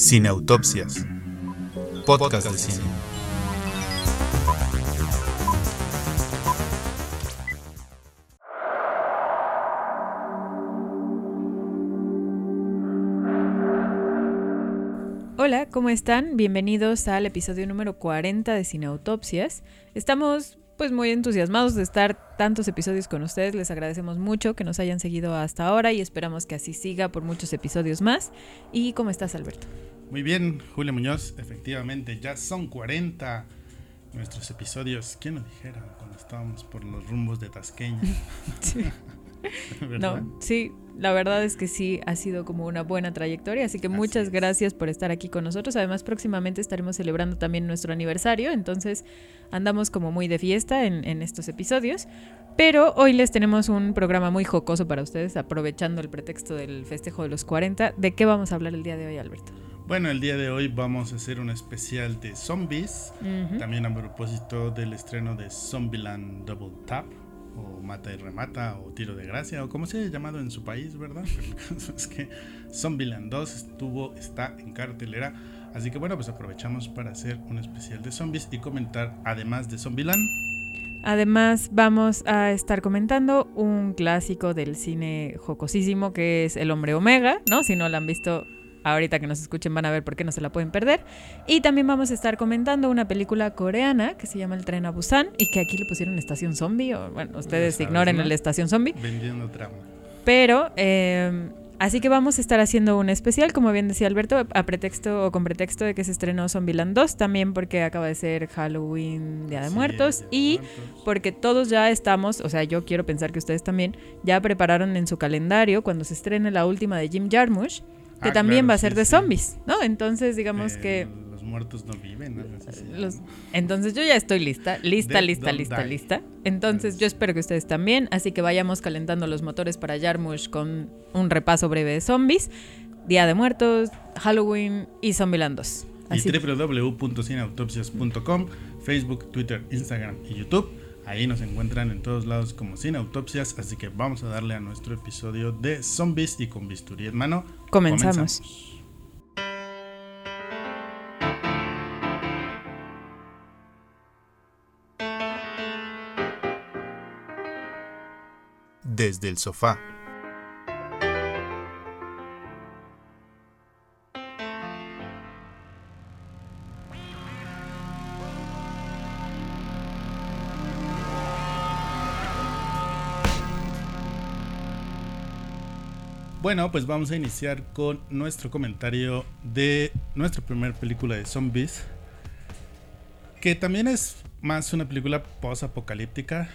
Sin Autopsias. Podcast de cine. Hola, ¿cómo están? Bienvenidos al episodio número 40 de Cine Autopsias. Estamos pues muy entusiasmados de estar tantos episodios con ustedes. Les agradecemos mucho que nos hayan seguido hasta ahora y esperamos que así siga por muchos episodios más. ¿Y cómo estás, Alberto? Muy bien, Julio Muñoz, efectivamente, ya son 40 nuestros episodios. ¿Quién lo dijera cuando estábamos por los rumbos de Tasqueña? sí. no, sí, la verdad es que sí ha sido como una buena trayectoria, así que muchas gracias por estar aquí con nosotros. Además, próximamente estaremos celebrando también nuestro aniversario, entonces andamos como muy de fiesta en, en estos episodios. Pero hoy les tenemos un programa muy jocoso para ustedes, aprovechando el pretexto del festejo de los 40. ¿De qué vamos a hablar el día de hoy, Alberto? Bueno, el día de hoy vamos a hacer un especial de zombies, también a propósito del estreno de Zombieland Double Tap o Mata y Remata, o Tiro de Gracia, o como se haya llamado en su país, ¿verdad? Es que Zombieland 2 estuvo, está en cartelera. Así que bueno, pues aprovechamos para hacer un especial de zombies y comentar, además de Zombieland. Además, vamos a estar comentando un clásico del cine jocosísimo que es El Hombre Omega, ¿no? Si no lo han visto, ahorita que nos escuchen van a ver por qué no se la pueden perder. Y también vamos a estar comentando una película coreana que se llama El tren a Busan y que aquí le pusieron Estación Zombie, o bueno, ustedes sabes, ignoren ¿no? el Estación Zombie. Vendiendo trama. Pero, eh, así que vamos a estar haciendo un especial, como bien decía Alberto, a pretexto o con pretexto de que se estrenó Zombieland 2, también porque acaba de ser Halloween, Día de Sí, Muertos, Día de y Muertos. porque todos ya estamos, o sea, yo quiero pensar que ustedes también, ya prepararon en su calendario cuando se estrene la última de Jim Jarmusch, que Ah, también claro, va a sí, ser de zombies, ¿no? Entonces, digamos Eh, que... Los muertos no viven, Los, llama. entonces yo ya estoy lista, lista, lista, lista, die. lista. Entonces yo espero que ustedes también, así que vayamos calentando los motores para Jarmusch con un repaso breve de zombies, Día de Muertos, Halloween y Zombieland 2. Así Y www.cineautopsias.com, Facebook, Twitter, Instagram y YouTube. Ahí nos encuentran en todos lados como Cine Autopsias, así que vamos a darle a nuestro episodio de zombies y con bisturí en Comenzamos. Desde el sofá. Bueno, pues vamos a iniciar con nuestro comentario de nuestra primera película de zombies, que también es más una película post-apocalíptica.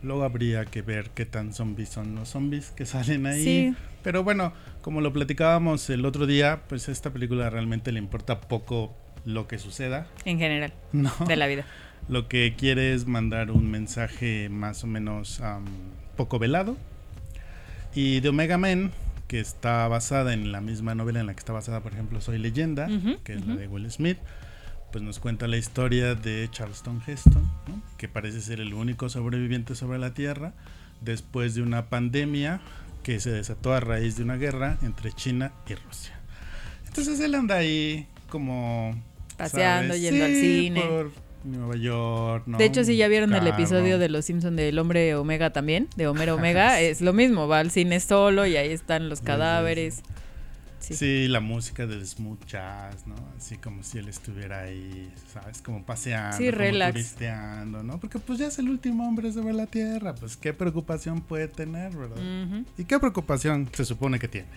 Luego habría que ver qué tan zombies son los zombies que salen ahí. Sí. Pero bueno, como lo platicábamos el otro día, pues a esta película realmente le importa poco lo que suceda. En general, No. de la vida. Lo que quiere es mandar un mensaje más o menos poco velado. Y de Omega Men, que está basada en la misma novela en la que está basada, por ejemplo, Soy Leyenda, que es la de Will Smith, pues nos cuenta la historia de Charleston Heston, ¿no? que parece ser el único sobreviviente sobre la Tierra después de una pandemia que se desató a raíz de una guerra entre China y Rusia. Entonces él anda ahí como Paseando, ¿sabes? yendo al cine. por Nueva York, ¿no? De hecho, si ya vieron el episodio de Los Simpson del hombre Omega también, de Homero Omega, es lo mismo, va al cine solo y ahí están los cadáveres. Sí. Sí. la música del smooth jazz, ¿no? Así como si él estuviera ahí, ¿sabes? Como paseando, Sí, como relax. turisteando, ¿no? Porque pues ya es el último hombre sobre la Tierra, pues qué preocupación puede tener, ¿verdad? ¿Y qué preocupación se supone que tiene?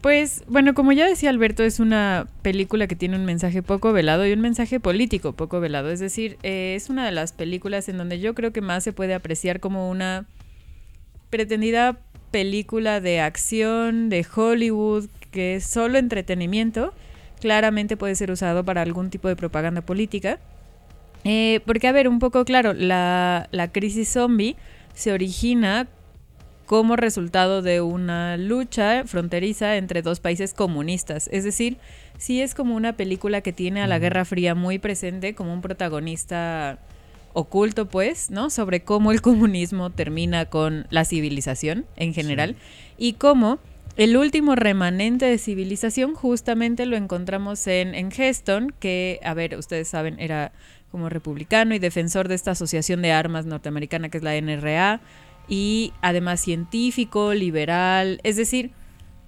Pues bueno, como ya decía Alberto, es una película que tiene un mensaje poco velado y un mensaje político poco velado. Es decir, eh, es una de las películas en donde yo creo que más se puede apreciar como una pretendida película de acción de Hollywood que es solo entretenimiento. Claramente puede ser usado para algún tipo de propaganda política. Eh, porque, a ver, un poco claro, la, la crisis zombie se origina como resultado de una lucha fronteriza entre dos países comunistas. Es decir, sí es como una película que tiene a la. Guerra Fría muy presente como un protagonista oculto, pues, ¿no? Sobre cómo el comunismo termina con la civilización en general y cómo el último remanente de civilización justamente lo encontramos en, en Heston, que, a ver, ustedes saben, era como republicano y defensor de esta asociación de armas norteamericana que es la NRA, y además científico, liberal, es decir,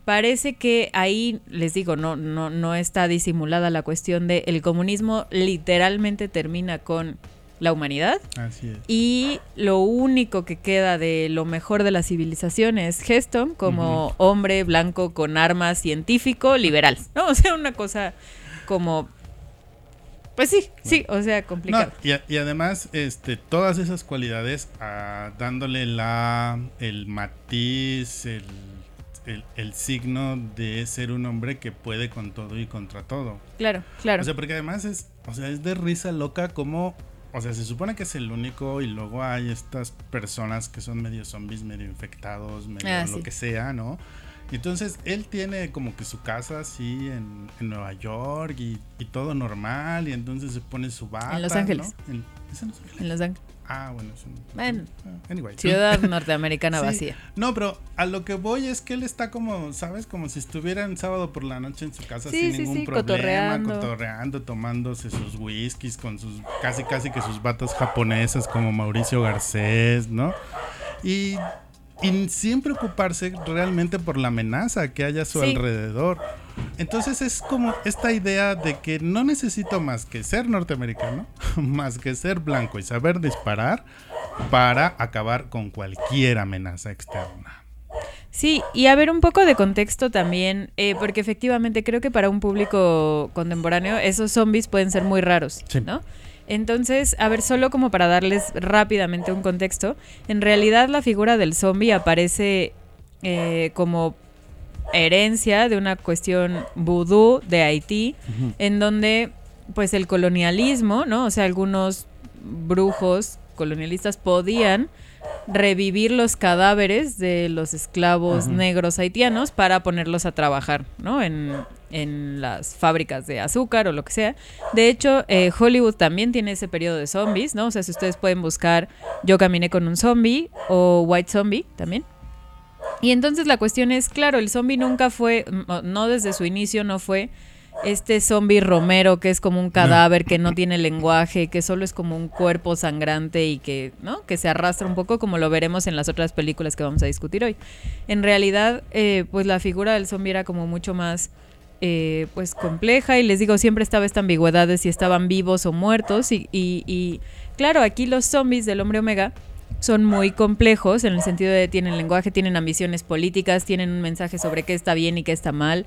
parece que ahí, les digo, no, no, no está disimulada la cuestión de el comunismo literalmente termina con la humanidad. Así es. Y lo único que queda de lo mejor de la civilización es Heston como hombre blanco con armas científico liberal. ¿No? O sea, una cosa como. Pues sí, sí, o sea, complicado. No, y, y además, este, todas esas cualidades, ah, dándole la, el matiz, el, el, el signo de ser un hombre que puede con todo y contra todo. Claro, claro. O sea, porque además es, o sea, es de risa loca como, o sea, se supone que es el único y luego hay estas personas que son medio zombies, medio infectados, medio Ah, lo sí. que sea, ¿no? Entonces él tiene como que su casa así en, en Nueva York y, y todo normal y entonces se pone su bata. Los ¿no? En, ¿es en Los Ángeles? En Los Ángeles. Ah, bueno, es un- Bueno. ah, Anyway. Ciudad norteamericana Sí. vacía. No, pero a lo que voy es que él está como, ¿sabes? Como si estuviera en sábado por la noche en su casa Sí, sin sí, ningún problema, cotorreando. cotorreando, tomándose sus whiskies con sus casi casi que sus batas japonesas como Mauricio Garcés, ¿no? Y, y sin preocuparse realmente por la amenaza que haya a su Sí. alrededor. Entonces es como esta idea de que no necesito más que ser norteamericano, más que ser blanco y saber disparar para acabar con cualquier amenaza externa. Sí, y a ver un poco de contexto también, eh, porque efectivamente creo que para un público contemporáneo esos zombies pueden ser muy raros, Sí. ¿no? Entonces, a ver, solo como para darles rápidamente un contexto, en realidad la figura del zombie aparece eh, como herencia de una cuestión vudú de Haití, en donde pues el colonialismo, ¿no? O sea, algunos brujos colonialistas podían revivir los cadáveres de los esclavos negros haitianos para ponerlos a trabajar, ¿no? En, en las fábricas de azúcar o lo que sea. De hecho, eh, Hollywood también tiene ese periodo de zombies, ¿no? O sea, si ustedes pueden buscar Yo caminé con un zombie o White Zombie también. Y entonces la cuestión es, claro, el zombie nunca fue, no desde su inicio, no fue este zombie romero que es como un cadáver que no tiene lenguaje, que solo es como un cuerpo sangrante y que, ¿no? Que se arrastra un poco como lo veremos en las otras películas que vamos a discutir hoy. En realidad, eh, pues la figura del zombie era como mucho más eh, pues compleja y les digo, siempre estaba esta ambigüedad de si estaban vivos o muertos y, y- y, claro, aquí los zombies del hombre omega son muy complejos en el sentido de tienen lenguaje, tienen ambiciones políticas, tienen un mensaje sobre qué está bien y qué está mal,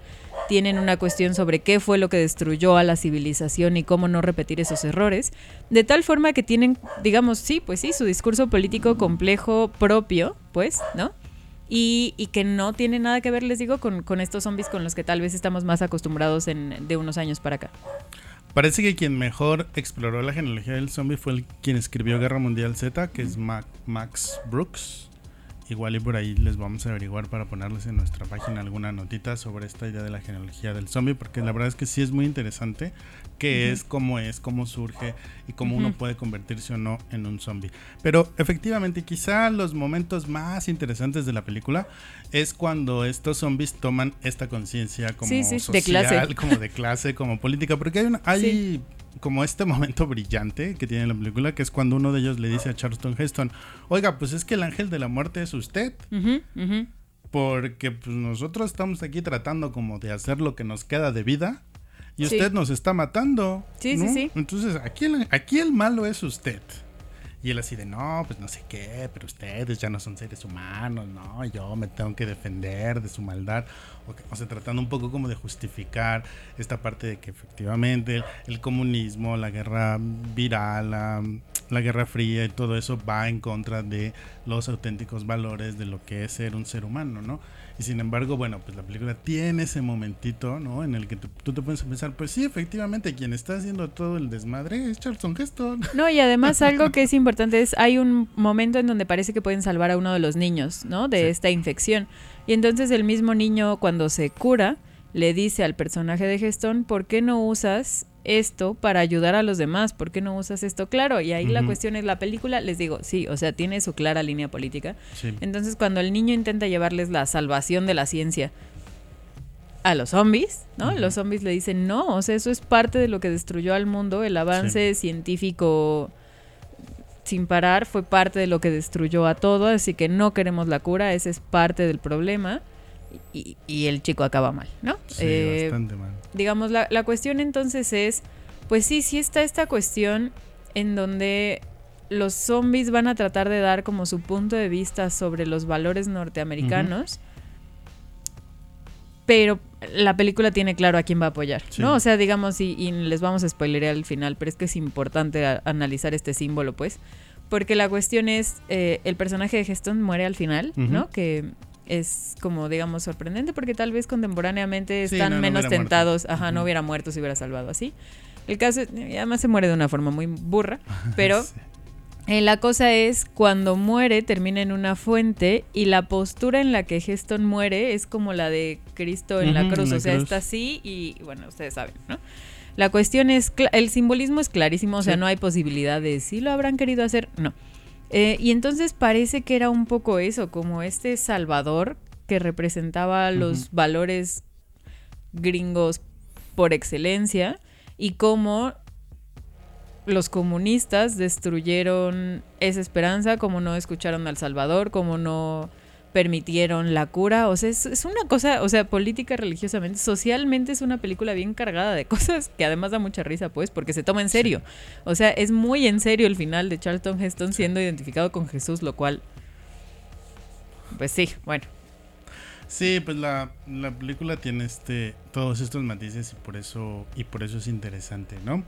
tienen una cuestión sobre qué fue lo que destruyó a la civilización y cómo no repetir esos errores, de tal forma que tienen, digamos, sí, pues sí, su discurso político complejo propio, pues, ¿no? Y, que no tiene nada que ver, les digo, con, estos zombies con los que tal vez estamos más acostumbrados de unos años para acá. Parece que quien mejor exploró la genealogía del zombie fue el, quien escribió Guerra Mundial Z, que es Ma- Max Brooks. Igual y por ahí les vamos a averiguar para ponerles en nuestra página alguna notita sobre esta idea de la genealogía del zombie, porque la verdad es que sí es muy interesante qué es, cómo es, cómo surge y cómo uno puede convertirse o no en un zombie. Pero efectivamente, quizá los momentos más interesantes de la película es cuando estos zombies toman esta conciencia como Sí, sí, de social, clase. como de clase, como política, porque hay, una, hay Sí. Como este momento brillante que tiene la película, que es cuando uno de ellos le dice a Charleston Heston, oiga, pues es que el ángel de la muerte es usted, porque pues nosotros estamos aquí tratando como de hacer lo que nos queda de vida. Y Sí. usted nos está matando. Sí, ¿no? sí, sí. Entonces, aquí el, aquí el malo es usted. Y él así de, no, pues no sé qué, pero ustedes ya no son seres humanos, ¿no? Yo me tengo que defender de su maldad. O, sea, tratando un poco como de justificar esta parte de que efectivamente el, el comunismo, la guerra viral, la, la guerra fría y todo eso va en contra de los auténticos valores de lo que es ser un ser humano, ¿no? Y sin embargo, bueno, pues la película tiene ese momentito, ¿no? En el que tú, tú te puedes pensar, pues sí, efectivamente, quien está haciendo todo el desmadre es Charlton Heston. No, y además algo que es importante es, hay un momento en donde parece que pueden salvar a uno de los niños, ¿no? De Sí. esta infección. Y entonces el mismo niño cuando se cura, le dice al personaje de Gestón, ¿por qué no usas esto para ayudar a los demás? ¿Por qué no usas esto? Claro, y ahí la cuestión es la película, les digo, sí, o sea, tiene su clara línea política. Sí. Entonces cuando el niño intenta llevarles la salvación de la ciencia a los zombies, ¿no? Los zombies le dicen, no, o sea, eso es parte de lo que destruyó al mundo, el avance científico sin parar fue parte de lo que destruyó a todo, así que no queremos la cura, ese es parte del problema. Y, y el chico acaba mal, ¿no? Sí, Eh, bastante mal. digamos, la, la cuestión entonces es, pues sí, sí está esta cuestión en donde los zombies van a tratar de dar como su punto de vista sobre los valores norteamericanos, pero la película tiene claro a quién va a apoyar, Sí. ¿no? O sea, digamos, y, y les vamos a spoilerear al final, pero es que es importante a- analizar este símbolo, pues, porque la cuestión es, eh, el personaje de Heston muere al final, ¿no? Que es como, digamos, sorprendente porque tal vez contemporáneamente están no, no menos muerto. tentados, ajá, no hubiera muerto, se hubiera salvado así. El caso es, además se muere de una forma muy burra, pero Sí. eh, la cosa es cuando muere termina en una fuente y la postura en la que Heston muere es como la de Cristo en la en cruz, la o sea, cruz. está así y bueno, ustedes saben, ¿no? La cuestión es, el simbolismo es clarísimo, o sea, Sí. no hay posibilidad de si lo habrán querido hacer, no. Eh, y entonces parece que era un poco eso, como este Salvador que representaba los valores gringos por excelencia y cómo los comunistas destruyeron esa esperanza, como no escucharon al Salvador, como no permitieron la cura. O sea, es, es una cosa, o sea, política, religiosamente, socialmente es una película bien cargada de cosas que además da mucha risa, pues, porque se toma en serio. O sea, es muy en serio el final de Charlton Heston siendo identificado con Jesús, lo cual, pues sí, bueno. Sí, pues la, la película tiene este todos estos matices y por eso y por eso es interesante, ¿no?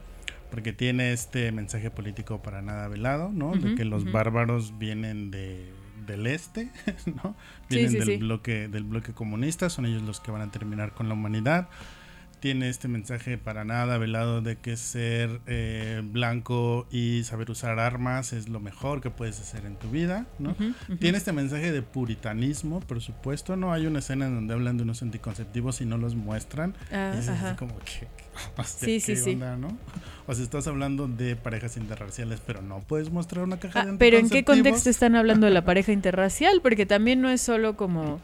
Porque tiene este mensaje político para nada velado, ¿no? de que los bárbaros vienen de del este, ¿no? Sí, Vienen sí, del sí. bloque del bloque comunista, son ellos los que van a terminar con la humanidad. Tiene este mensaje para nada velado de que ser eh, blanco y saber usar armas es lo mejor que puedes hacer en tu vida, ¿no? Tiene este mensaje de puritanismo, por supuesto, ¿no? Hay una escena en donde hablan de unos anticonceptivos y no los muestran. Ah, y es así como que... o sea, Sí, sí, ¿qué sí. onda, no? O sea, estás hablando de parejas interraciales, pero no puedes mostrar una caja Ah, de pero ¿en qué anticonceptivos. contexto están hablando de la pareja interracial? Porque también no es solo como...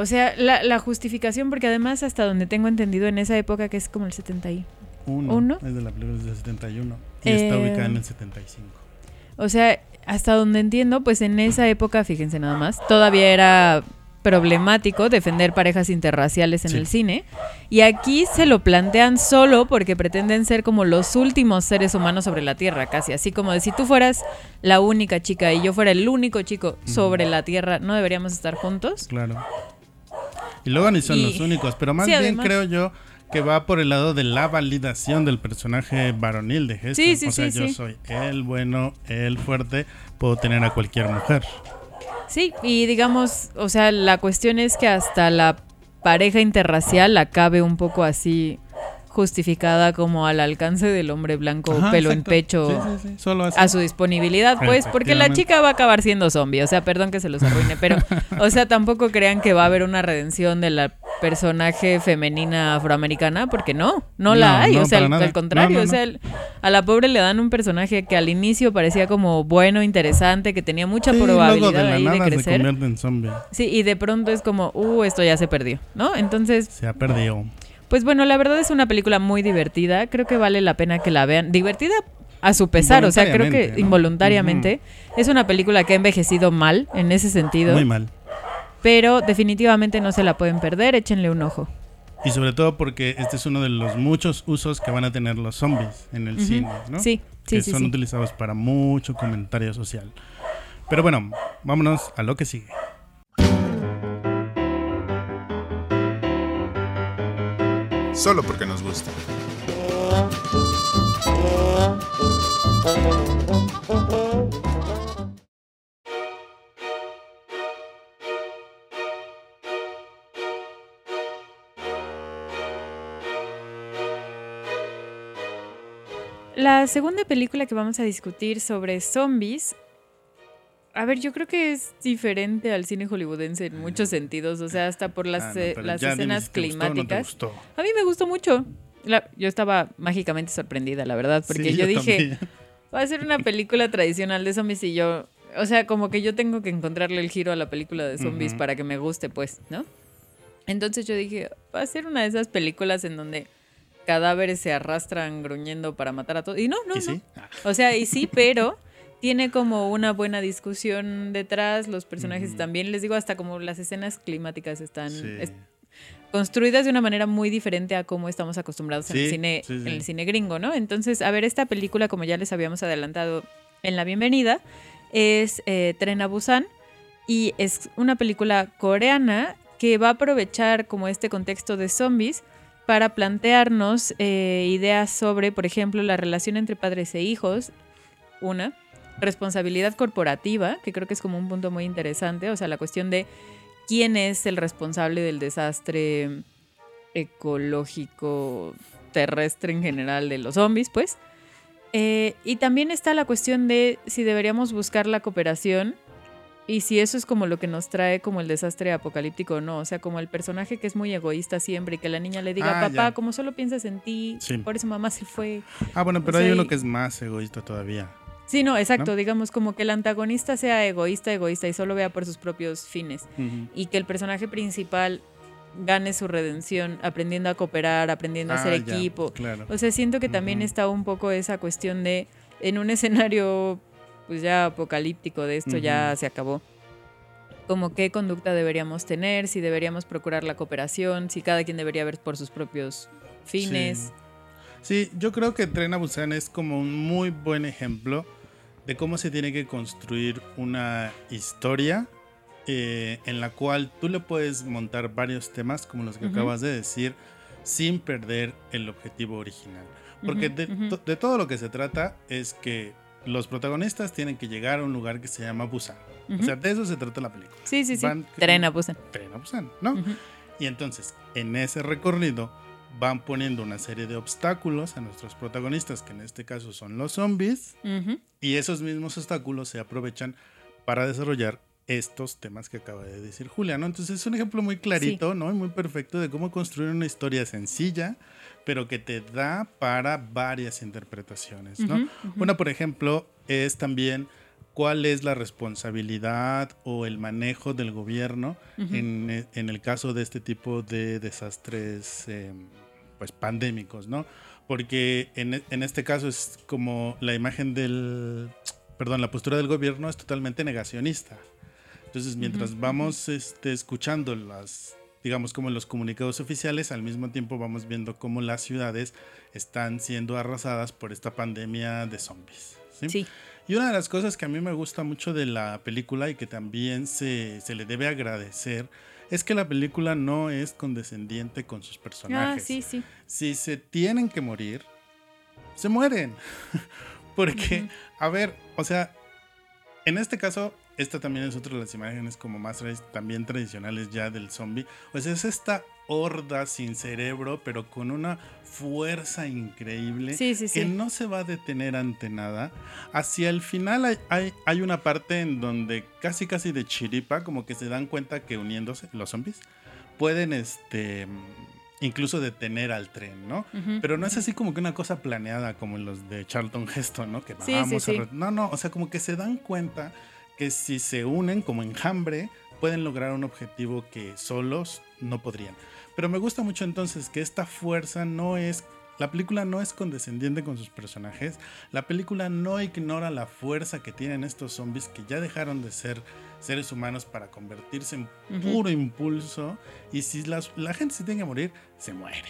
O sea, la, la justificación, porque además hasta donde tengo entendido en esa época, que es como el 70 y... Uno, ¿Uno? Es de la película del 71. Y está Eh, ubicada en el 75. O sea, hasta donde entiendo, pues en esa época, fíjense nada más, todavía era problemático defender parejas interraciales en Sí. el cine. Y aquí se lo plantean solo porque pretenden ser como los últimos seres humanos sobre la Tierra, casi. Así como de si tú fueras la única chica y yo fuera el único chico sobre la Tierra, ¿no deberíamos estar juntos? Claro. Y luego ni son Y- los únicos, pero más Sí, bien además. creo yo que va por el lado de la validación del personaje varonil de Heston. Sí, sí, o sea, sí, yo soy el bueno, el fuerte, puedo tener a cualquier mujer. Sí, y digamos, o sea, la cuestión es que hasta la pareja interracial acabe un poco así justificada como al alcance del hombre blanco Ajá, pelo en pecho Sí, sí, sí, Solo a su disponibilidad, pues, porque la chica va a acabar siendo zombie, o sea, perdón que se los arruine, pero, o sea, tampoco crean que va a haber una redención de la personaje femenina afroamericana, porque no, no la hay, no, o sea, al, contrario, No, no, o sea, el- a la pobre le dan un personaje que al inicio parecía como bueno, interesante, que tenía mucha probabilidad de la ahí de se crecer. convierte en zombie. Sí, y de pronto es como, uh, esto ya se perdió, ¿no? Entonces, Se ha perdido. Pues bueno, la verdad es una película muy divertida. Creo que vale la pena que la vean. Divertida a su pesar, o sea, creo que Involuntariamente. Es una película que ha envejecido mal en ese sentido. Muy mal. Pero definitivamente no se la pueden perder. Échenle un ojo. Y sobre todo porque este es uno de los muchos usos que van a tener los zombies en el cine, ¿no? Sí, sí, que sí. son sí. utilizados para mucho comentario social. Pero bueno, vámonos a lo que sigue. Solo porque nos gusta. La segunda película que vamos a discutir sobre zombies. A ver, yo creo que es diferente al cine hollywoodense en muchos sentidos. O sea, hasta por las, Ah, no, eh, las escenas gustó no climáticas. gustó. A mí me gustó mucho. La- yo estaba mágicamente sorprendida, la verdad, porque Sí, yo, dije, va a ser una película tradicional de zombies y yo, o sea, como que yo tengo que encontrarle el giro a la película de zombies para que me guste, pues, ¿no? Entonces yo dije, va a ser una de esas películas en donde cadáveres se arrastran gruñendo para matar a todos. Y no, no, ¿Y no. sí? O sea, y sí, pero tiene como una buena discusión detrás, los personajes también, les digo, hasta como las escenas climáticas están Sí. es- construidas de una manera muy diferente a cómo estamos acostumbrados en, el Sí, cine, sí, sí. en el cine gringo, ¿no? Entonces, a ver, esta película, como ya les habíamos adelantado en la bienvenida, es eh, Tren a Busan y es una película coreana que va a aprovechar como este contexto de zombies para plantearnos eh, ideas sobre, por ejemplo, la relación entre padres e hijos, una, responsabilidad corporativa, que creo que es como un punto muy interesante, o sea, la cuestión de quién es el responsable del desastre ecológico terrestre en general de los zombies, pues. Eh, y también está la cuestión de si deberíamos buscar la cooperación y si eso es como lo que nos trae como el desastre apocalíptico o no. O sea, como el personaje que es muy egoísta siempre y que la niña le diga, Ah, papá, ya. como solo piensas en ti, Sí. por eso mamá se fue. Ah, bueno, pero O sea, hay uno que es más egoísta todavía. Sí, no, exacto. ¿No? Digamos como que el antagonista sea egoísta, egoísta y solo vea por sus propios fines. Y que el personaje principal gane su redención aprendiendo a cooperar, aprendiendo a Ah, ser ya, equipo. Claro. O sea, siento que también está un poco esa cuestión de, en un escenario pues ya apocalíptico de esto ya se acabó. Como qué conducta deberíamos tener, si deberíamos procurar la cooperación, si cada quien debería ver por sus propios fines. Sí, yo creo que Tren a Busan es como un muy buen ejemplo de cómo se tiene que construir una historia eh, en la cual tú le puedes montar varios temas como los que acabas de decir sin perder el objetivo original. Porque de, ujú. to- de todo lo que se trata es que los protagonistas tienen que llegar a un lugar que se llama Busan. O sea, de eso se trata la película. sí, sí, sí. van- Tren a Busan. Tren a Busan, ¿no? Y entonces, en ese recorrido, van poniendo una serie de obstáculos a nuestros protagonistas, que en este caso son los zombies, y esos mismos obstáculos se aprovechan para desarrollar estos temas que acaba de decir Julia, ¿no? Entonces es un ejemplo muy clarito, ¿no? Y muy perfecto de cómo construir una historia sencilla, pero que te da para varias interpretaciones. Una, por ejemplo, es también cuál es la responsabilidad o el manejo del gobierno en, eh, en el caso de este tipo de desastres eh, pues pandémicos, ¿no? Porque en, en este caso es como la imagen del, perdón, la postura del gobierno es totalmente negacionista. Entonces, mientras Ujú, vamos este, escuchando las, digamos, como los comunicados oficiales, al mismo tiempo vamos viendo cómo las ciudades están siendo arrasadas por esta pandemia de zombies. ¿sí? Sí. Y una de las cosas que a mí me gusta mucho de la película y que también se, se le debe agradecer es que la película no es condescendiente con sus Ah, personajes. sí, sí. Si se tienen que morir, se mueren. Porque, a ver, o sea, en este caso, esta también es otra de las imágenes como más también tradicionales ya del zombie. O sea, es esta horda sin cerebro, pero con una fuerza increíble Sí, sí, que no se va a detener ante nada. Hacia el final hay, hay, hay una parte en donde casi casi de chiripa, como que se dan cuenta que uniéndose los zombies, pueden este incluso detener al tren, ¿no? Pero no es así como que una cosa planeada como los de Charlton Heston, ¿no? Que vamos a... No, no, o sea, como que se dan cuenta que si se unen como enjambre, pueden lograr un objetivo que solos no podrían. Pero me gusta mucho entonces que esta fuerza no es... La película no es condescendiente con sus personajes. La película no ignora la fuerza que tienen estos zombies que ya dejaron de ser seres humanos para convertirse en puro impulso. Y si las- la gente se tiene que morir, se muere.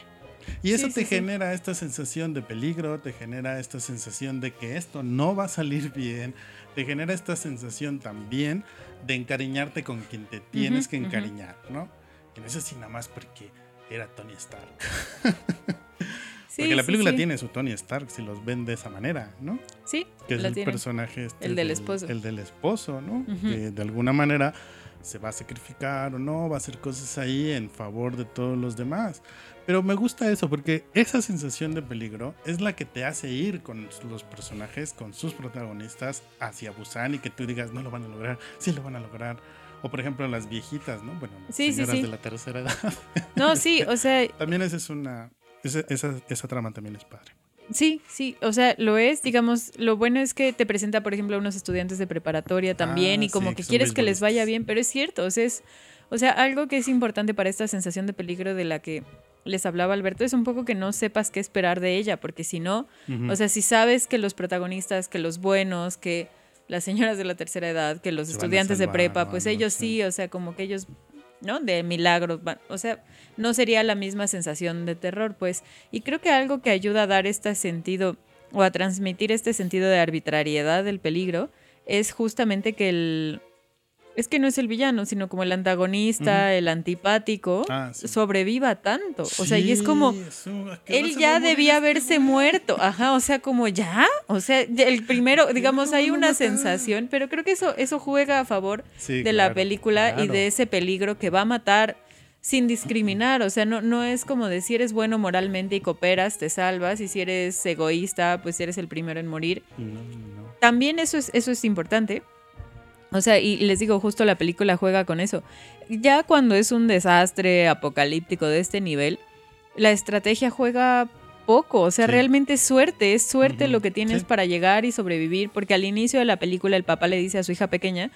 Y eso Sí, te sí, sí. genera esta sensación de peligro, te genera esta sensación de que esto no va a salir bien, te genera esta sensación también de encariñarte con quien te tienes que encariñar, ¿no? Y no es así nada más porque era Tony Stark. Sí, porque la película sí. tiene su Tony Stark si los ven de esa manera, ¿no? Sí, que es el tiene. personaje este El del esposo. El del esposo, ¿no? Que de alguna manera se va a sacrificar o no, va a hacer cosas ahí en favor de todos los demás. Pero me gusta eso porque esa sensación de peligro es la que te hace ir con los personajes, con sus protagonistas hacia Busan y que tú digas, no lo van a lograr, sí lo van a lograr. O por ejemplo las viejitas, ¿no? Bueno, Sí, sí, señoras sí. de la tercera edad. No, sí, o sea, también esa es una... Esa, esa, esa trama también es padre. sí, sí, o sea, lo es, digamos, lo bueno es que te presenta, por ejemplo, a unos estudiantes de preparatoria también Ah, y como sí, que quieres que les vaya bien, pero es cierto, o sea, es O sea, algo que es importante para esta sensación de peligro de la que les hablaba Alberto es un poco que no sepas qué esperar de ella, porque si no, o sea, si sabes que los protagonistas, que los buenos, que las señoras de la tercera edad, que los estudiantes de prepa, pues ellos sí, o sea, como que ellos ¿no? De milagros, o sea, no sería la misma sensación de terror, pues. Y creo que algo que ayuda a dar este sentido o a transmitir este sentido de arbitrariedad del peligro es justamente que el, es que no es el villano, sino como el antagonista, el antipático, ah, sobreviva tanto. o sea, y es como, él ya debía haberse muerto. Ajá, o sea, como ya. O sea, el primero, digamos, hay una sensación, pero creo que eso, eso juega a favor de la película y de ese peligro que va a matar sin discriminar, o sea, no, no es como de si eres bueno moralmente y cooperas, te salvas, y si eres egoísta, pues eres el primero en morir. También eso es, eso es importante, o sea, y les digo, justo la película juega con eso. Ya cuando es un desastre apocalíptico de este nivel, la estrategia juega poco. O sea, realmente es suerte, es suerte lo que tienes para llegar y sobrevivir, porque al inicio de la película el papá le dice a su hija pequeña,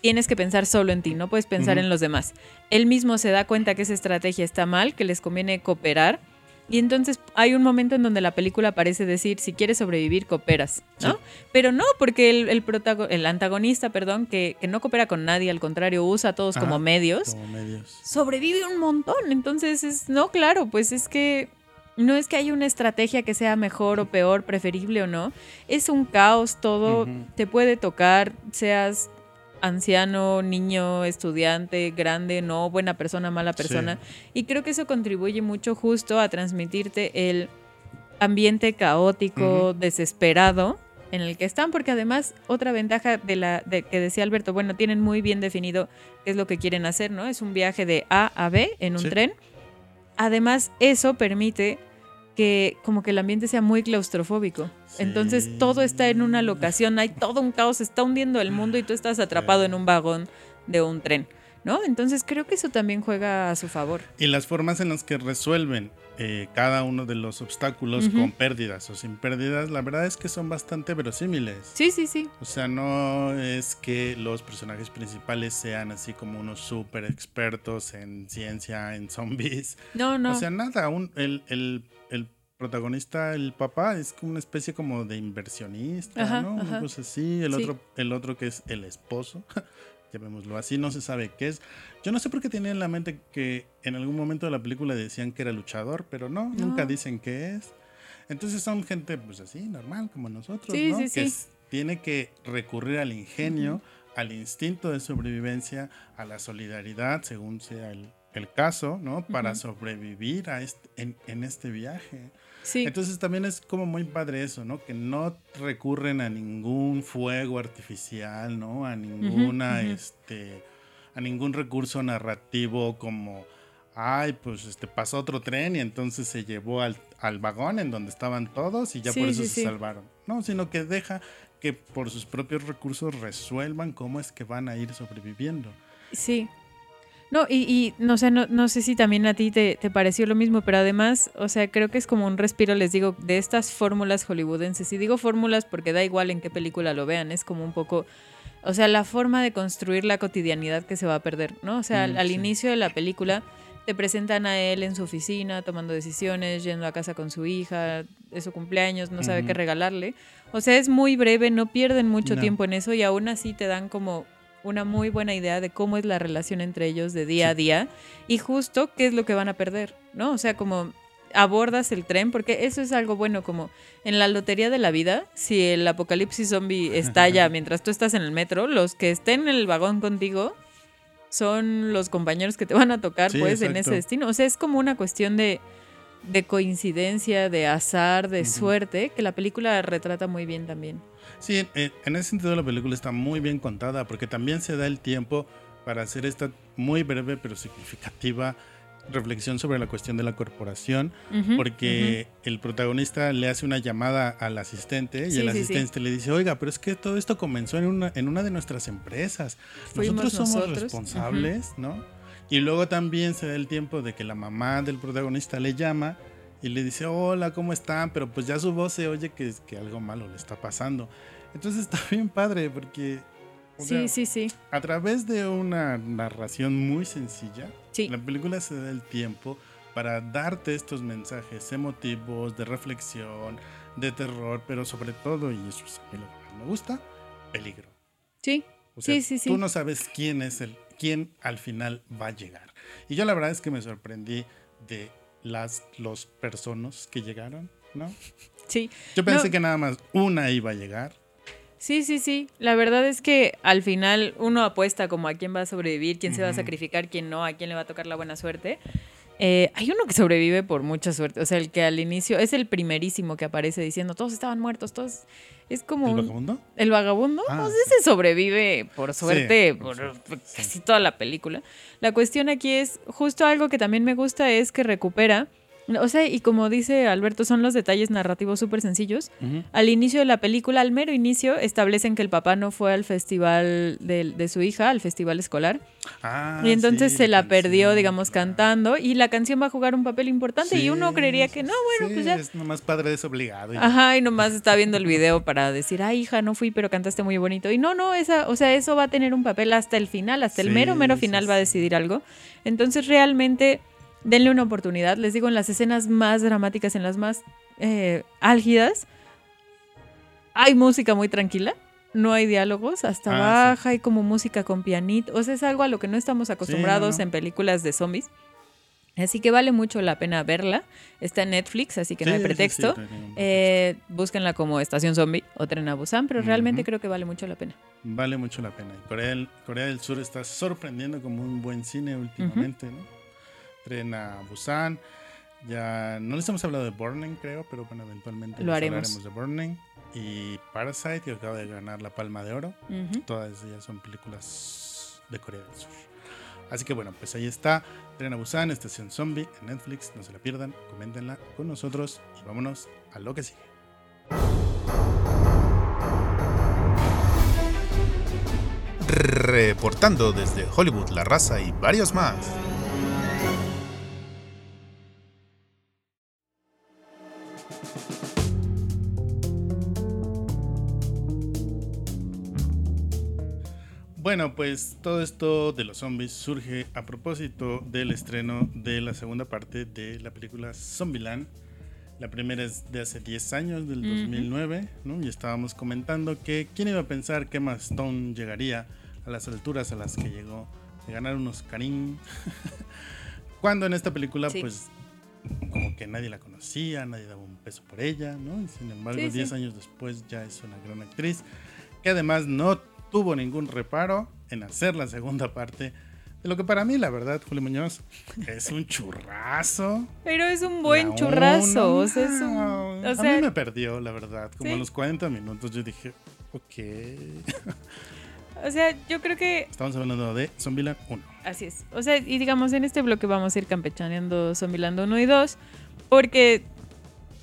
tienes que pensar solo en ti, no puedes pensar en los demás. Él mismo se da cuenta que esa estrategia está mal, que les conviene cooperar y entonces hay un momento en donde la película parece decir, si quieres sobrevivir, cooperas, ¿no? Pero no, porque el, el, el antagonista, perdón, que, no coopera con nadie, al contrario, usa a todos como, medios, sobrevive un montón. Entonces, es, no, claro, pues es que no es que haya una estrategia que sea mejor o peor, preferible o no. Es un caos, todo te puede tocar, seas anciano, niño, estudiante, grande, no, buena persona, mala persona. Y creo que eso contribuye mucho justo a transmitirte el ambiente caótico, desesperado en el que están, porque además otra ventaja de la de que decía Alberto, bueno, tienen muy bien definido qué es lo que quieren hacer, ¿no? Es un viaje de A a B en un tren. Además, eso permite que como que el ambiente sea muy claustrofóbico. Entonces todo está en una locación, hay todo un caos, está hundiendo el mundo y tú estás atrapado en un vagón de un tren. ¿No? Entonces creo que eso también juega a su favor. Y las formas en las que resuelven eh, cada uno de los obstáculos con pérdidas o sin pérdidas, la verdad es que son bastante verosímiles. Sí, sí, sí. O sea, no es que los personajes principales sean así como unos súper expertos en ciencia, en zombies. No, no. O sea, nada, un, el, el protagonista, el papá, es como una especie como de inversionista, ¿no? Una cosa así. El, otro, el otro que es el esposo, llamémoslo así, no se sabe qué es. Yo no sé por qué tenía en la mente que en algún momento de la película decían que era luchador, pero no, nunca dicen qué es. Entonces son gente, pues así, normal, como nosotros, ¿no? que tiene que recurrir al ingenio, al instinto de sobrevivencia, a la solidaridad, según sea el, caso, ¿no? Para sobrevivir a este, en, en, este viaje. Entonces también es como muy padre eso, ¿no? Que no recurren a ningún fuego artificial, ¿no? A ninguna, este, a ningún recurso narrativo como, ay, pues este pasó otro tren y entonces se llevó al, al vagón en donde estaban todos y ya por eso se salvaron. No, sino que deja que por sus propios recursos resuelvan cómo es que van a ir sobreviviendo. Sí, no, y, no, sé, no, sé si también a ti te, pareció lo mismo, pero además, o sea, creo que es como un respiro, les digo, de estas fórmulas hollywoodenses. Y digo fórmulas porque da igual en qué película lo vean, es como un poco, o sea, la forma de construir la cotidianidad que se va a perder, ¿no? O sea, al, mm, inicio de la película te presentan a él en su oficina, tomando decisiones, yendo a casa con su hija, es su cumpleaños, no sabe qué regalarle. O sea, es muy breve, no pierden mucho tiempo en eso y aún así te dan como una muy buena idea de cómo es la relación entre ellos de día a día y justo qué es lo que van a perder, ¿no? O sea, como abordas el tren, porque eso es algo bueno, como en la lotería de la vida, si el apocalipsis zombie estalla mientras tú estás en el metro, los que estén en el vagón contigo son los compañeros que te van a tocar, pues, en ese destino. O sea, es como una cuestión de, de coincidencia, de azar, de suerte, que la película retrata muy bien también. Sí, en ese sentido la película está muy bien contada porque también se da el tiempo para hacer esta muy breve pero significativa reflexión sobre la cuestión de la corporación, porque el protagonista le hace una llamada al asistente y el asistente le dice, oiga, pero es que todo esto comenzó en una, en una de nuestras empresas. nosotros somos responsables, ¿no? Y luego también se da el tiempo de que la mamá del protagonista le llama y le dice, hola, ¿cómo están? Pero pues ya su voz se oye que, que algo malo le está pasando. Entonces está bien padre porque sí, sí, sí. A través de una narración muy sencilla, Sí. la película se da el tiempo para darte estos mensajes emotivos, de reflexión, de terror, pero sobre todo, y eso es a mí lo que más me gusta, peligro. Sí. O sea, Sí, sí, sí. tú no sabes quién es el, quién al final va a llegar. Y yo la verdad es que me sorprendí de las los personas que llegaron, ¿no? Sí. Yo pensé No. que nada más una iba a llegar. Sí, sí, sí. La verdad es que al final uno apuesta como a quién va a sobrevivir, quién se va a sacrificar, quién no, a quién le va a tocar la buena suerte. Eh, hay uno que sobrevive por mucha suerte. O sea, el que al inicio es el primerísimo que aparece diciendo todos estaban muertos, todos. Es como ¿El un- vagabundo? el vagabundo. Ah, pues sí. ese sobrevive por suerte Sí, por, sí. casi toda la película. La cuestión aquí es justo algo que también me gusta es que recupera. O sea, y como dice Alberto, son los detalles narrativos súper sencillos. Al inicio de la película, al mero inicio, establecen que el papá no fue al festival de, de su hija, al festival escolar. Ah, y entonces sí, se la canción, perdió, digamos, cantando. Y la canción va a jugar un papel importante. y uno creería que no, bueno, sí, pues ya. Es nomás padre desobligado. y- Ajá, y nomás está viendo el video para decir, ay, hija, no fui, pero cantaste muy bonito. Y no, no, esa, o sea, eso va a tener un papel hasta el final, hasta el mero, mero final va a decidir algo. Entonces, realmente, denle una oportunidad. Les digo, en las escenas más dramáticas, en las más eh, álgidas, hay música muy tranquila. No hay diálogos, hasta Ah, baja, hay como música con pianito. O sea, es algo a lo que no estamos acostumbrados no. en películas de zombies. Así que vale mucho la pena verla. Está en Netflix, así que no Sí, hay sí, sí, pretexto. pretexto. Eh, búsquenla como Estación Zombie o Tren a Busan, pero realmente creo que vale mucho la pena. Vale mucho la pena. Corea del, Corea del Sur está sorprendiendo como un buen cine últimamente, ¿no? Tren a Busan. Ya no les hemos hablado de Burning, creo, pero bueno, eventualmente Lo haremos. hablaremos de Burning. Y Parasite, que acaba de ganar la Palma de Oro. Todas ellas son películas de Corea del Sur. Así que bueno, pues ahí está. Tren a Busan, Estación Zombie en Netflix. No se la pierdan, coméntenla con nosotros y vámonos a lo que sigue. Reportando desde Hollywood, La Raza y varios más. Bueno, pues todo esto de los zombies surge a propósito del estreno de la segunda parte de la película Zombieland. La primera es de hace 10 años, del Ujú. 2009, ¿no? Y estábamos comentando que quién iba a pensar que Emma Stone llegaría a las alturas a las que llegó, de ganar unos Oscarín. Cuando en esta película, Sí. pues, como que nadie la conocía, nadie daba un peso por ella, ¿no? Y sin embargo, Sí, sí. 10 años después ya es una gran actriz que además no tuvo ningún reparo en hacer la segunda parte de lo que para mí, la verdad, Julio Muñoz, es un churrazo. Pero es un buen La churrazo. O sea, es un- no, o a sea, mí me perdió, la verdad. Como Sí. a los 40 minutos yo dije, ok. o sea, yo creo que Estamos hablando de Zombieland 1. así es. O sea, y digamos, en este bloque vamos a ir campechaneando Zombieland 1 y 2, porque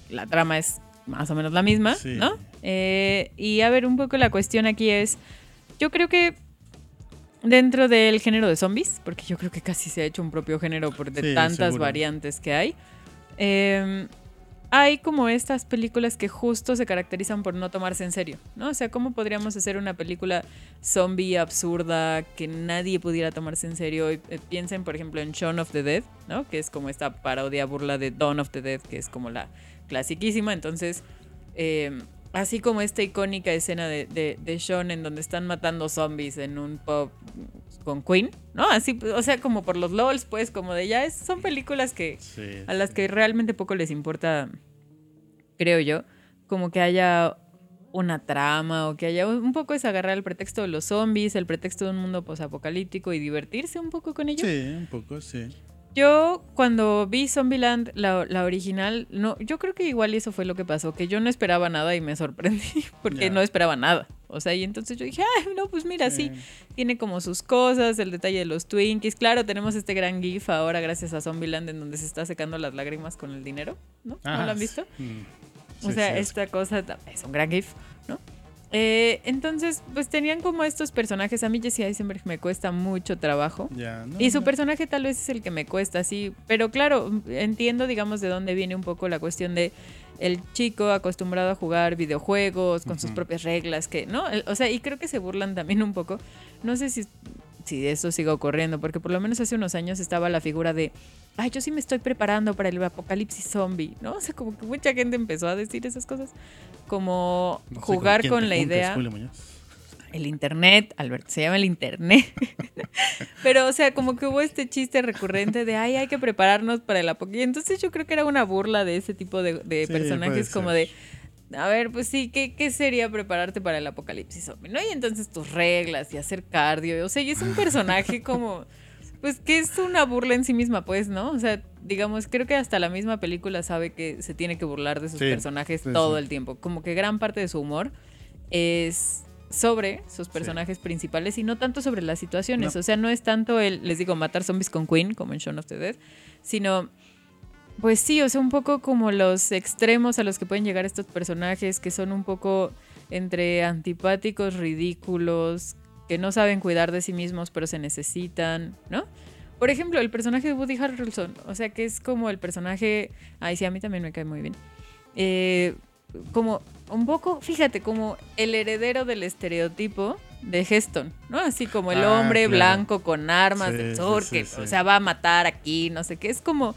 la trama es más o menos la misma, Sí. ¿no? Eh, y a ver, un poco la cuestión aquí es, yo creo que dentro del género de zombies, porque yo creo que casi se ha hecho un propio género por de Sí, tantas seguro. variantes que hay, eh, hay como estas películas que justo se caracterizan por no tomarse en serio, ¿no? O sea, ¿cómo podríamos hacer una película zombie absurda que nadie pudiera tomarse en serio? Eh, piensen, por ejemplo, en Shaun of the Dead, ¿no? Que es como esta parodia burla de Dawn of the Dead, que es como la clasiquísima. Entonces, eh, así como esta icónica escena de, de, de Shaun en donde están matando zombies en un pub con Queen, ¿no? Así, o sea, como por los LOLs, pues, como de ya, es- son películas que Sí, a las que realmente poco les importa, creo yo, como que haya una trama o que haya un poco es agarrar el pretexto de los zombies, el pretexto de un mundo posapocalíptico y divertirse un poco con ello. Sí, un poco, sí. Yo cuando vi Zombieland, la, la original, no, yo creo que igual eso fue lo que pasó, que yo no esperaba nada y me sorprendí porque no esperaba nada. O sea, y entonces yo dije, ay, no, pues mira, sí, tiene como sus cosas, el detalle de los Twinkies. Claro, tenemos este gran GIF ahora gracias a Zombieland en donde se está secando las lágrimas con el dinero, ¿no? ¿No lo han visto? mm, o sea, sí, esta cosa es un gran GIF, ¿no? Eh, entonces, pues tenían como estos personajes. A mí Jesse Eisenberg me cuesta mucho trabajo. No, Y su personaje tal vez es el que me cuesta, sí. Pero claro, entiendo, digamos, de dónde viene un poco la cuestión de el chico acostumbrado a jugar videojuegos con sus propias reglas, que, ¿no? O sea, y creo que se burlan también un poco. No sé si, si eso siga ocurriendo, porque por lo menos hace unos años estaba la figura de, ay, yo sí me estoy preparando para el apocalipsis zombie, ¿no? O sea, como que mucha gente empezó a decir esas cosas. Como No sé jugar con la idea. El internet, Alberto, se llama el internet. Pero, o sea, como que hubo este chiste recurrente de, ay, hay que prepararnos para el apocalipsis. Entonces yo creo que era una burla de ese tipo de, de Sí, personajes como de, a ver, pues sí, ¿qué, ¿qué sería prepararte para el apocalipsis zombie? ¿No? Y entonces tus reglas y hacer cardio. O sea, y es un personaje como, pues que es una burla en sí misma, pues, ¿no? O sea, digamos, creo que hasta la misma película sabe que se tiene que burlar de sus Sí, personajes sí, todo sí. el tiempo. Como que gran parte de su humor es sobre sus personajes principales y no tanto sobre las situaciones. No. O sea, no es tanto el, les digo, matar zombies con Queen, como en Shaun of the Dead, sino, pues sí, o sea, un poco como los extremos a los que pueden llegar estos personajes que son un poco entre antipáticos, ridículos, que no saben cuidar de sí mismos, pero se necesitan, ¿no? Por ejemplo, el personaje de Woody Harrelson, o sea, que es como el personaje, ay, sí, a mí también me cae muy bien. Eh, como un poco, fíjate, como el heredero del estereotipo de Heston, ¿no? Así como el Ah, hombre claro. blanco con armas Sí, sí, que, o sea, va a matar aquí, no sé qué. Es como,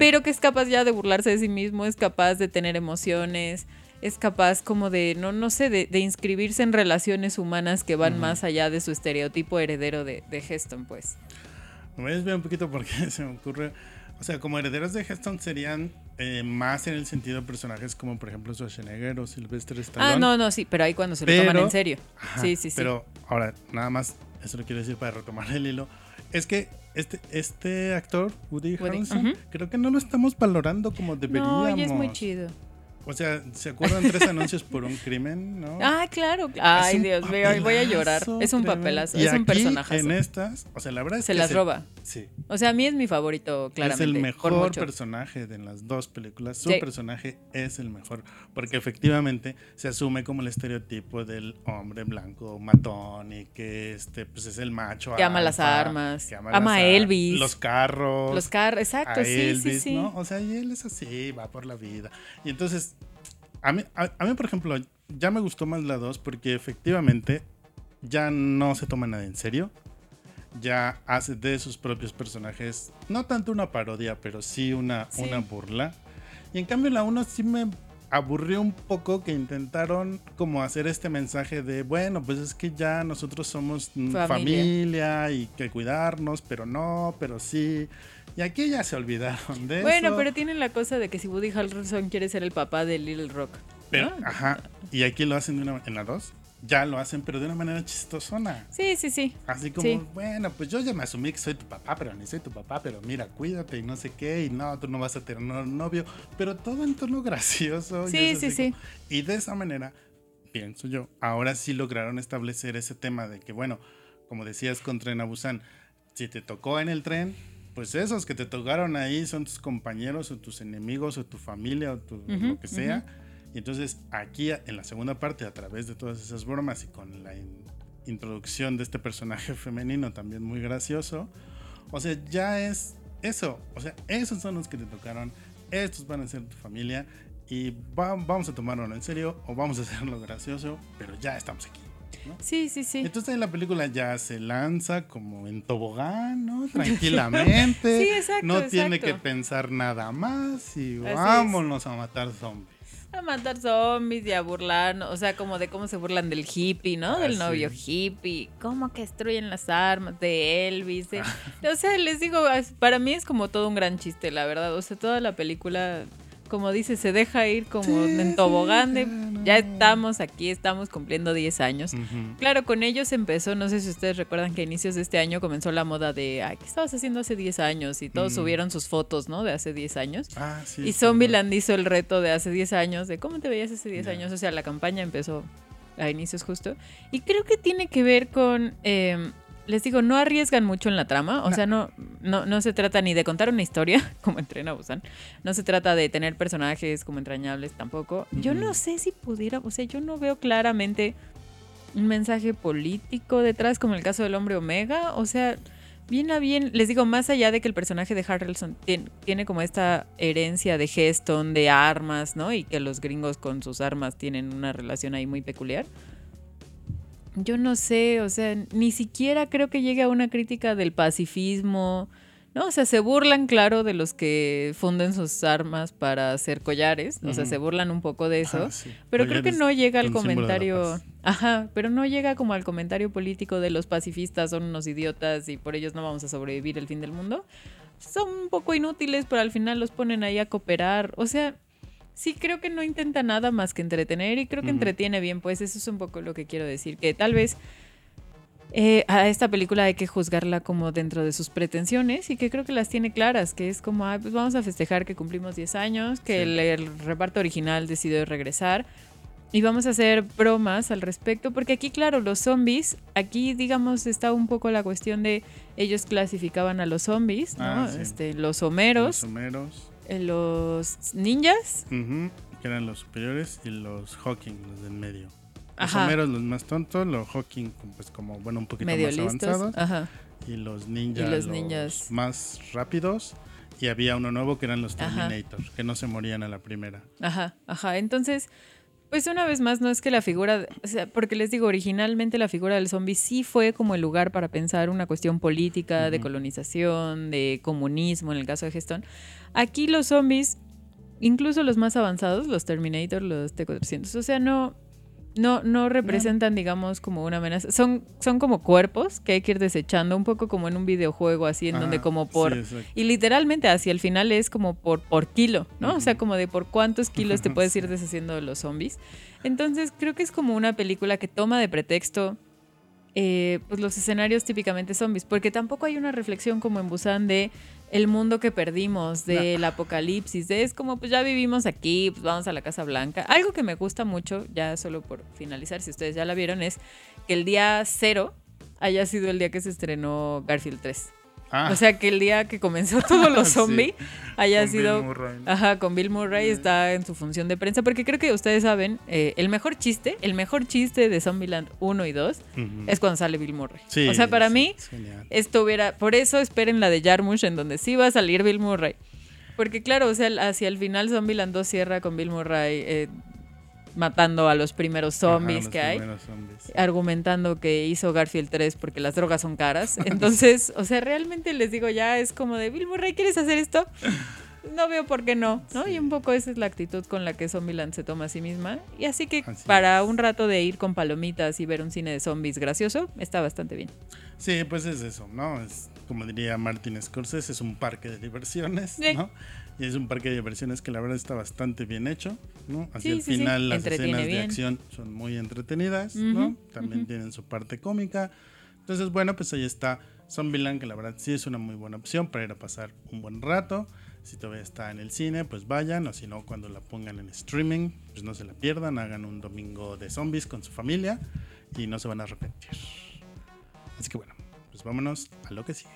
pero que es capaz ya de burlarse de sí mismo, es capaz de tener emociones, es capaz como de, no, no sé, de, de inscribirse en relaciones humanas que van más allá de su estereotipo heredero de, de Heston, pues. Me voy a desviar un poquito porque se me ocurre. O sea, como herederos de Heston serían eh, más en el sentido de personajes como, por ejemplo, Schwarzenegger o Sylvester Stallone. Ah, no, no, sí, pero ahí cuando se lo toman en serio. Ajá, sí, sí, sí. Pero ahora, nada más, eso lo quiero decir para retomar el hilo. Es que este, este actor, Woody, Woody, Harrelson, creo que no lo estamos valorando como deberíamos. no, y es muy chido. O sea, ¿se acuerdan tres anuncios por un crimen? ¿no? Ah, claro. Ay, Dios mío, voy a llorar. Es un papelazo, Y es un personaje. En estas, o sea, la verdad es Se que las roba. Sí. O sea, a mí es mi favorito, claramente. es el mejor personaje de las dos películas. Su Sí. personaje es el mejor. Porque efectivamente se asume como el estereotipo del hombre blanco matón y que este pues es el macho. Que ama las armas, que ama las a Elvis. Los carros. Los carros, exacto, sí, Elvis, sí, sí. ¿no? O sea, y él es así, va por la vida. Y entonces, a mí, a, a mí, por ejemplo, ya me gustó más la 2 porque efectivamente ya no se toma nada en serio. Ya hace de sus propios personajes, no tanto una parodia, pero sí una, Sí. una burla. Y en cambio la 1 sí me aburrió un poco que intentaron como hacer este mensaje de, bueno, pues es que ya nosotros somos mm, Familia. familia, y que cuidarnos, pero no, pero sí. Y aquí ya se olvidaron de Bueno, eso. pero tienen la cosa de que si Woody Harrelson quiere ser el papá de Little Rock. Pero, ¿no? ajá, y aquí lo hacen de una, en la 2, ya lo hacen, pero de una manera chistosona. Sí, sí, sí. Así como, Sí. bueno, pues yo ya me asumí que soy tu papá, pero ni soy tu papá, pero mira, cuídate y no sé qué, y no, tú no vas a tener un novio, pero todo en tono gracioso. y Sí, es sí, sí. como- y de esa manera, pienso yo, ahora sí lograron establecer ese tema de que, bueno, como decías con Tren a Busan, si te tocó en el tren, pues esos que te tocaron ahí son tus compañeros o tus enemigos o tu familia o tu, lo que sea. Y entonces aquí en la segunda parte, a través de todas esas bromas y con la in- introducción de este personaje femenino también muy gracioso, o sea, ya es eso, o sea, esos son los que te tocaron, estos van a ser tu familia y va- vamos a tomarlo en serio o vamos a hacerlo gracioso, pero ya estamos aquí. ¿no? Sí, sí, sí. Entonces en la película ya se lanza como en tobogán, ¿no? Tranquilamente. Sí, exacto, No tiene que pensar nada más y Así es. vámonos a matar zombies. A matar zombies y a burlar, o sea, como de cómo se burlan del hippie, ¿no? Ah, del sí. novio hippie. Cómo que destruyen las armas de Elvis. de- Ah. O sea, les digo, para mí es como todo un gran chiste, la verdad. O sea, toda la película, como dice, se deja ir como Sí, en sí, tobogán de... ya, estamos aquí, estamos cumpliendo 10 años. Claro, con ellos empezó, no sé si ustedes recuerdan que a inicios de este año comenzó la moda de, ay, ¿qué estabas haciendo hace 10 años? Y todos Mm. subieron sus fotos, ¿no? De hace 10 años. Ah, sí, Y sí, Zombieland hizo el reto de hace 10 años, de cómo te veías hace 10 Ya. años. O sea, la campaña empezó a inicios justo. Y creo que tiene que ver con, eh, les digo, no arriesgan mucho en la trama. O No. sea, no, no, no se trata ni de contar una historia, como en Tren a Busan. No se trata de tener personajes como entrañables tampoco. Yo no sé si pudiera, o sea, yo no veo claramente un mensaje político detrás, como el caso del hombre Omega. O sea, bien a bien, les digo, más allá de que el personaje de Harrelson tiene, tiene, como esta herencia de Geston, de armas, ¿no? Y que los gringos con sus armas tienen una relación ahí muy peculiar. Yo no sé, o sea, ni siquiera creo que llegue a una crítica del pacifismo, ¿no? O sea, se burlan, claro, de los que funden sus armas para hacer collares, o sea, se burlan un poco de eso, pero creo que no llega al comentario, ajá, pero no llega como al comentario político de los pacifistas son unos idiotas y por ellos no vamos a sobrevivir el fin del mundo. Son un poco inútiles, pero al final los ponen ahí a cooperar, o sea, sí creo que no intenta nada más que entretener y creo que entretiene bien, pues eso es un poco lo que quiero decir, que tal vez eh, a esta película hay que juzgarla como dentro de sus pretensiones y que creo que las tiene claras, que es como, pues vamos a festejar que cumplimos 10 años, que el, reparto original decidió regresar y vamos a hacer bromas al respecto, porque aquí, claro, los zombies, aquí digamos está un poco la cuestión de ellos clasificaban a los zombies, ¿no? Ah, este, los homeros. Los homeros. Eh, los ninjas. que eran los superiores, y los Hawking, los del medio. Los homeros los más tontos, los Hawking pues como bueno un poquito más avanzados y los ninjas los, ninjas. más rápidos y había uno nuevo que eran los Terminator, que no se morían a la primera. Ajá, ajá. Entonces, pues una vez más no es que la figura, o sea, porque les digo, originalmente la figura del zombie sí fue como el lugar para pensar una cuestión política, de colonización, de comunismo en el caso de Gestón. Aquí los zombies, incluso los más avanzados, los Terminator, los T-400, o sea, no, no, no representan, digamos, como una amenaza. Son, son como cuerpos que hay que ir desechando, un poco como en un videojuego, así, en donde como por... y literalmente hacia el final es como por, por kilo, ¿no? O sea, como de por cuántos kilos te puedes ir deshaciendo de los zombies. Entonces, creo que es como una película que toma de pretexto eh, pues los escenarios típicamente zombies, porque tampoco hay una reflexión como en Busan de el mundo que perdimos, del apocalipsis, de es como pues ya vivimos aquí, pues vamos a la Casa Blanca. Algo que me gusta mucho, ya solo por finalizar, si ustedes ya la vieron, es que el día cero haya sido el día que se estrenó Garfield 3. Ah. O sea, que el día que comenzó todos los zombies haya sido... Ajá, con Bill Murray está en su función de prensa, porque creo que ustedes saben, eh, el mejor chiste, el mejor chiste de Zombieland 1 y 2 es cuando sale Bill Murray. o sea, para mí, esto hubiera... Por eso esperen la de Jarmusch, en donde sí va a salir Bill Murray. Porque claro, o sea, hacia el final Zombieland 2 cierra con Bill Murray eh, matando a los primeros zombies que hay, argumentando que hizo Garfield 3 porque las drogas son caras. Entonces, o sea, realmente les digo, ya es como de Bill Murray, ¿quieres hacer esto? No veo por qué no, ¿no? Y un poco esa es la actitud con la que Zombieland se toma a sí misma. Y así que para un rato de ir con palomitas y ver un cine de zombies gracioso, está bastante bien. Sí, pues es eso, ¿no? Es como diría Martin Scorsese, es un parque de diversiones, ¿no? Y es un parque de diversiones que la verdad está bastante bien hecho, ¿no? Hacia el final las escenas de acción son muy entretenidas, ¿no? También tienen su parte cómica. Entonces, bueno, pues ahí está Zombieland, que la verdad sí es una muy buena opción para ir a pasar un buen rato. Si todavía está en el cine, pues vayan, o si no, cuando la pongan en streaming, pues no se la pierdan, hagan un domingo de zombies con su familia y no se van a arrepentir. Así que bueno, pues vámonos a lo que sigue.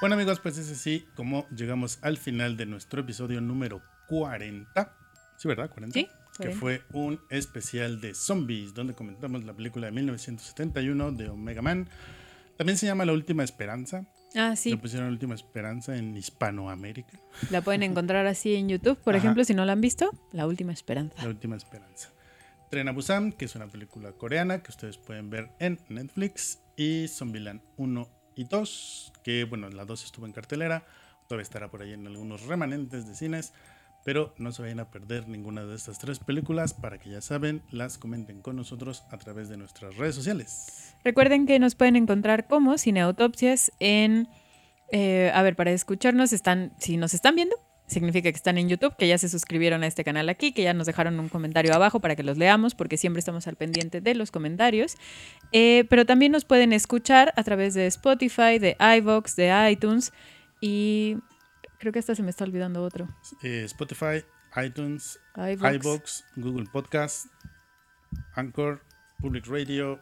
Bueno amigos, pues es así como llegamos al final de nuestro episodio número 40. Sí, ¿verdad? 40. Sí. Que fue un especial de zombies, donde comentamos la película de 1971 de Omega Man. También se llama La Última Esperanza. Ah, sí. Le pusieron La Última Esperanza en Hispanoamérica. La pueden encontrar así en YouTube, por ejemplo, si no la han visto, La Última Esperanza. La Última Esperanza. Tren a Busan, que es una película coreana que ustedes pueden ver en Netflix. Y Zombieland 1 y 2, que bueno, la 2 estuvo en cartelera, todavía estará por ahí en algunos remanentes de cines, pero no se vayan a perder ninguna de estas tres películas para que ya saben, las comenten con nosotros a través de nuestras redes sociales. Recuerden que nos pueden encontrar como Cineautopsias en... Eh, a ver, para escucharnos están, si nos están viendo, significa que están en YouTube, que ya se suscribieron a este canal aquí, que ya nos dejaron un comentario abajo para que los leamos, porque siempre estamos al pendiente de los comentarios. Eh, pero también nos pueden escuchar a través de Spotify, de iVoox, de iTunes y creo que hasta se me está olvidando otro. Eh, Spotify, iTunes, iVoox. Google Podcast, Anchor, Public Radio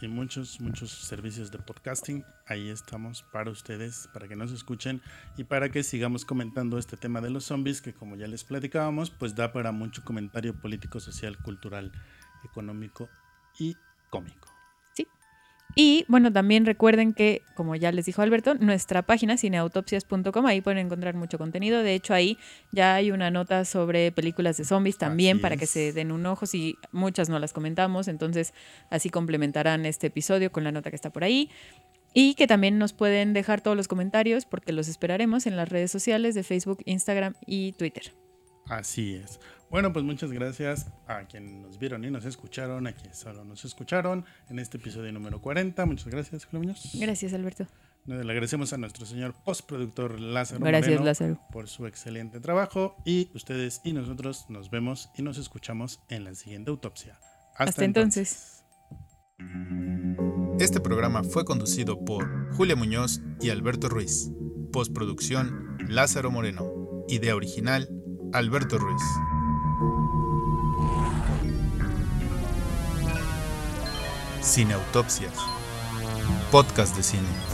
y muchos, muchos servicios de podcasting. Ahí estamos para ustedes, para que nos escuchen y para que sigamos comentando este tema de los zombies, que como ya les platicábamos, pues da para mucho comentario político, social, cultural, económico y cómico. Y bueno, también recuerden que, como ya les dijo Alberto, nuestra página cineautopsias.com, ahí pueden encontrar mucho contenido. De hecho, ahí ya hay una nota sobre películas de zombies también para que se den un ojo, si muchas no las comentamos, entonces así complementarán este episodio con la nota que está por ahí. Y que también nos pueden dejar todos los comentarios porque los esperaremos en las redes sociales de Facebook, Instagram y Twitter. Así es. Bueno, pues muchas gracias a quienes nos vieron y nos escucharon, a quienes solo nos escucharon en este episodio número 40. Muchas gracias, Julio Gracias, Alberto. Le agradecemos a nuestro señor postproductor Lázaro Gracias, Lázaro. por su excelente trabajo y ustedes y nosotros nos vemos y nos escuchamos en la siguiente autopsia. Hasta, entonces. Este programa fue conducido por Julia Muñoz y Alberto Ruiz. Postproducción Lázaro Moreno. Idea original Alberto Ruiz. Cine Autopsias. Podcast de cine.